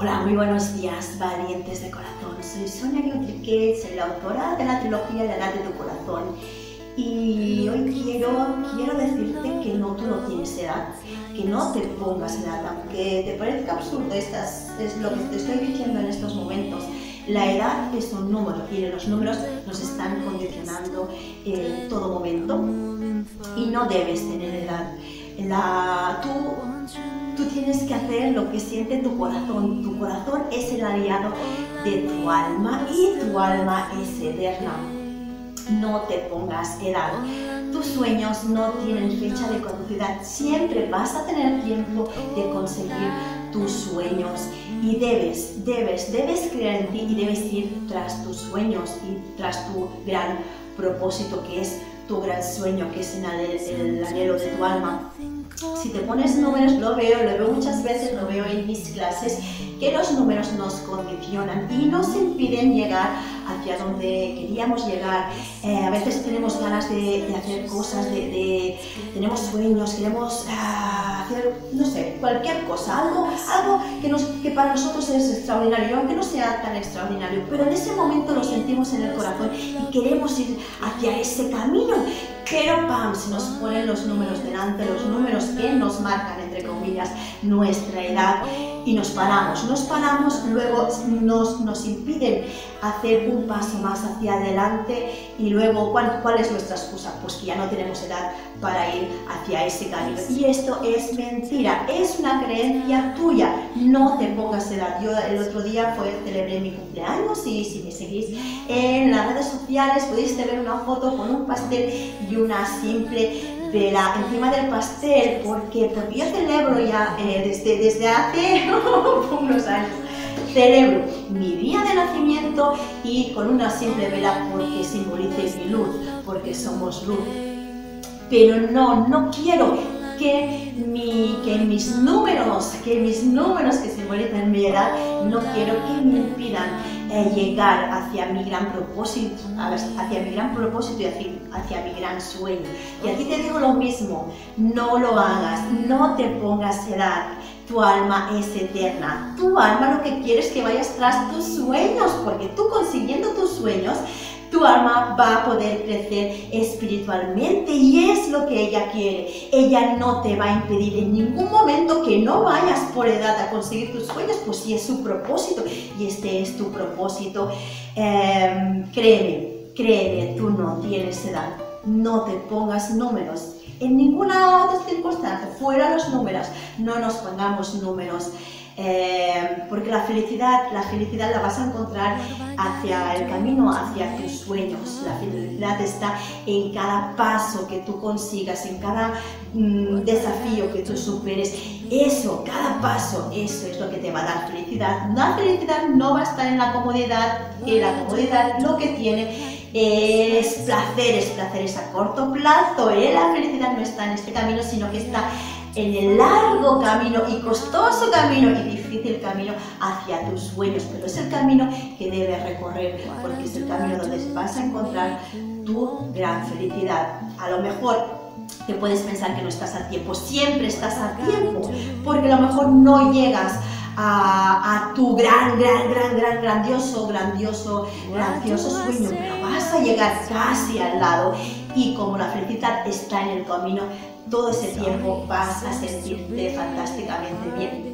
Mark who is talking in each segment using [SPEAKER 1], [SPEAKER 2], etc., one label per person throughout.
[SPEAKER 1] Hola, muy buenos días, valientes de corazón. Soy Sonia Guillermo, soy la autora de la trilogía La edad de tu corazón. Y hoy quiero, quiero decirte que no, tú no tienes edad, que no te pongas edad, aunque te parezca absurdo, estas, es lo que te estoy diciendo en estos momentos. La edad es un número y los números nos están condicionando en todo momento y no debes tener edad. La, tú Tú tienes que hacer lo que siente tu corazón. Tu corazón es el aliado de tu alma y tu alma es eterna. No te pongas edad. Tus sueños no tienen fecha de caducidad. Siempre vas a tener tiempo de conseguir tus sueños y debes, debes, debes creer en ti y debes ir tras tus sueños y tras tu gran propósito que es tu gran sueño, que es el anhelo de tu alma si te pones números, lo veo, lo veo muchas veces, lo veo en mis clases, que los números nos condicionan y nos impiden llegar hacia donde queríamos llegar. Eh, a veces tenemos ganas de, hacer cosas, de, tenemos sueños, queremos ah, hacer, no sé, cualquier cosa, algo, algo que, nos, que para nosotros es extraordinario, aunque no sea tan extraordinario, pero en ese momento lo sentimos en el corazón y queremos ir hacia ese camino pero ¡pam! Se nos ponen los números delante, los números que nos marcan, entre comillas, nuestra edad y nos paramos. Nos paramos, luego nos, nos impiden hacer un paso más hacia adelante y luego, ¿cuál, ¿cuál es nuestra excusa? Pues que ya no tenemos edad para ir hacia ese camino. Y esto es mentira, es una creencia tuya. No te pongas edad. Yo el otro día fue, celebré mi cumpleaños y si me seguís en las redes sociales pudiste ver una foto con un pastel y una simple vela encima del pastel porque, porque yo celebro ya eh, desde, desde hace unos años celebro mi día de nacimiento y con una simple vela porque simbolice mi luz, porque somos luz. Pero no, no quiero que, mi, que mis números, que mis números que simbolizan mi edad, no quiero que me impidan eh, llegar hacia mi gran propósito, hacia mi gran propósito y hacia, hacia mi gran sueño. Y aquí te digo lo mismo, no lo hagas, no te pongas edad, tu alma es eterna. Tu alma lo que quiere es que vayas tras tus sueños, porque tú consiguiendo tus sueños, tu alma va a poder crecer espiritualmente y es lo que ella quiere. Ella no te va a impedir en ningún momento que no vayas por edad a conseguir tus sueños, pues si es su propósito y este es tu propósito. Em, créeme, créeme, tú no tienes edad. No te pongas números en ninguna otra circunstancia, fuera los números, no nos pongamos números. Eh, porque la felicidad, la felicidad la vas a encontrar hacia el camino, hacia tus sueños. La felicidad está en cada paso que tú consigas, en cada mm, desafío que tú superes. Eso, cada paso, eso es lo que te va a dar felicidad. La felicidad no va a estar en la comodidad, y la comodidad lo que tiene es placeres, placeres a corto plazo. ¿eh? La felicidad no está en este camino, sino que está en el largo camino y costoso camino y difícil camino hacia tus sueños, pero es el camino que debes recorrer porque es el camino donde vas a encontrar tu gran felicidad. A lo mejor te puedes pensar que no estás a tiempo, siempre estás a tiempo, porque a lo mejor no llegas a, tu gran, gran, gran, gran, grandioso, grandioso, grandioso sueño, pero vas a llegar casi al lado y como la felicidad está en el camino, todo ese tiempo vas a sentirte fantásticamente bien.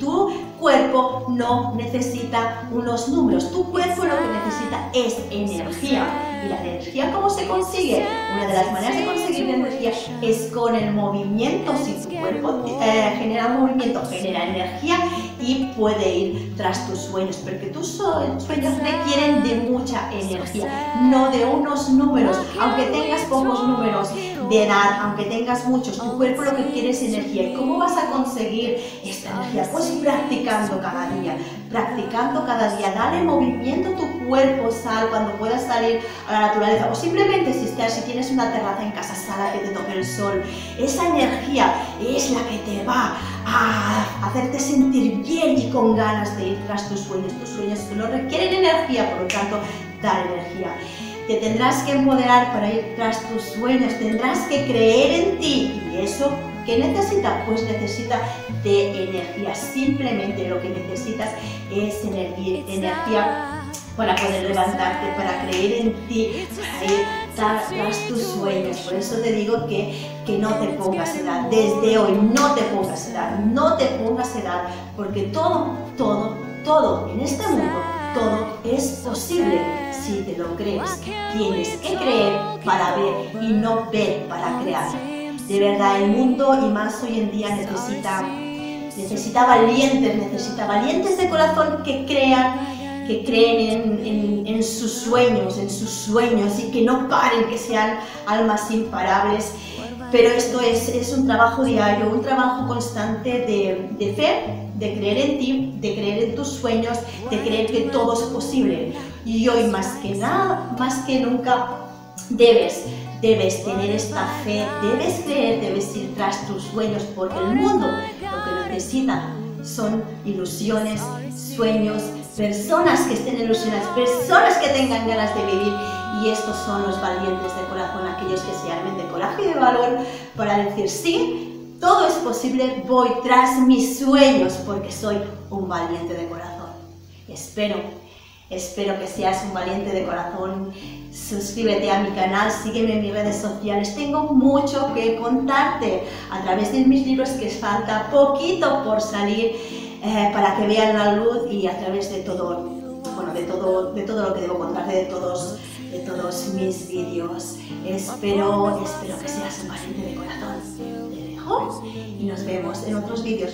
[SPEAKER 1] Tu cuerpo no necesita unos números, tu cuerpo lo que necesita es energía. ¿Y la energía cómo se consigue? Una de las maneras de conseguir energía es con el movimiento. Si tu cuerpo eh, genera movimiento, genera energía y puede ir tras tus sueños, porque tus sueños requieren de energía, no de unos números. Aunque tengas pocos números de edad, aunque tengas muchos, tu cuerpo lo que quiere es energía. ¿Y cómo vas a conseguir esta energía? Pues practicando cada día, practicando cada día. Dale movimiento a tu cuerpo, sal cuando puedas salir a la naturaleza. O simplemente si, estás, si tienes una terraza en casa, sal a que te toque el sol. Esa energía es la que te va a hacerte sentir bien y con ganas de ir tras tus sueños. Tus sueños no requieren energía, por lo tanto, dar energía. Te tendrás que empoderar para ir tras tus sueños, tendrás que creer en ti y eso ¿Qué necesita? Pues necesita de energía. Simplemente lo que necesitas es energía, para poder levantarte, para creer en ti, para ir tras, tus sueños. Por eso te digo que, que no te pongas edad. Desde hoy no te pongas edad, no te pongas edad, porque todo, todo, todo en este mundo, todo es posible si te lo crees. Tienes que creer para ver y no ver para crear. De verdad, el mundo y más hoy en día necesita, necesita valientes, necesita valientes de corazón que crean que creen en, sus sueños, en sus sueños y que no paren, que sean almas imparables. Pero esto es, es un trabajo diario, un trabajo constante de, de fe, de creer en ti, de creer en tus sueños, de creer que todo es posible. Y hoy más que nada, más que nunca, debes debes tener esta fe, debes creer, debes ir tras tus sueños, porque el mundo lo que necesita son ilusiones, sueños, personas que estén ilusionadas, personas que tengan ganas de vivir. Y estos son los valientes de corazón, aquellos que se armen de coraje y de valor para decir, sí, todo es posible, voy tras mis sueños porque soy un valiente de corazón. Espero, espero que seas un valiente de corazón. Suscríbete a mi canal, sígueme en mis redes sociales. Tengo mucho que contarte a través de mis libros que falta poquito por salir eh, para que vean la luz y a través de todo, bueno, de todo, de todo lo que debo contarte, de todos, de todos mis vídeos. Espero, espero que seas un paciente de corazón. Y nos vemos en otros vídeos.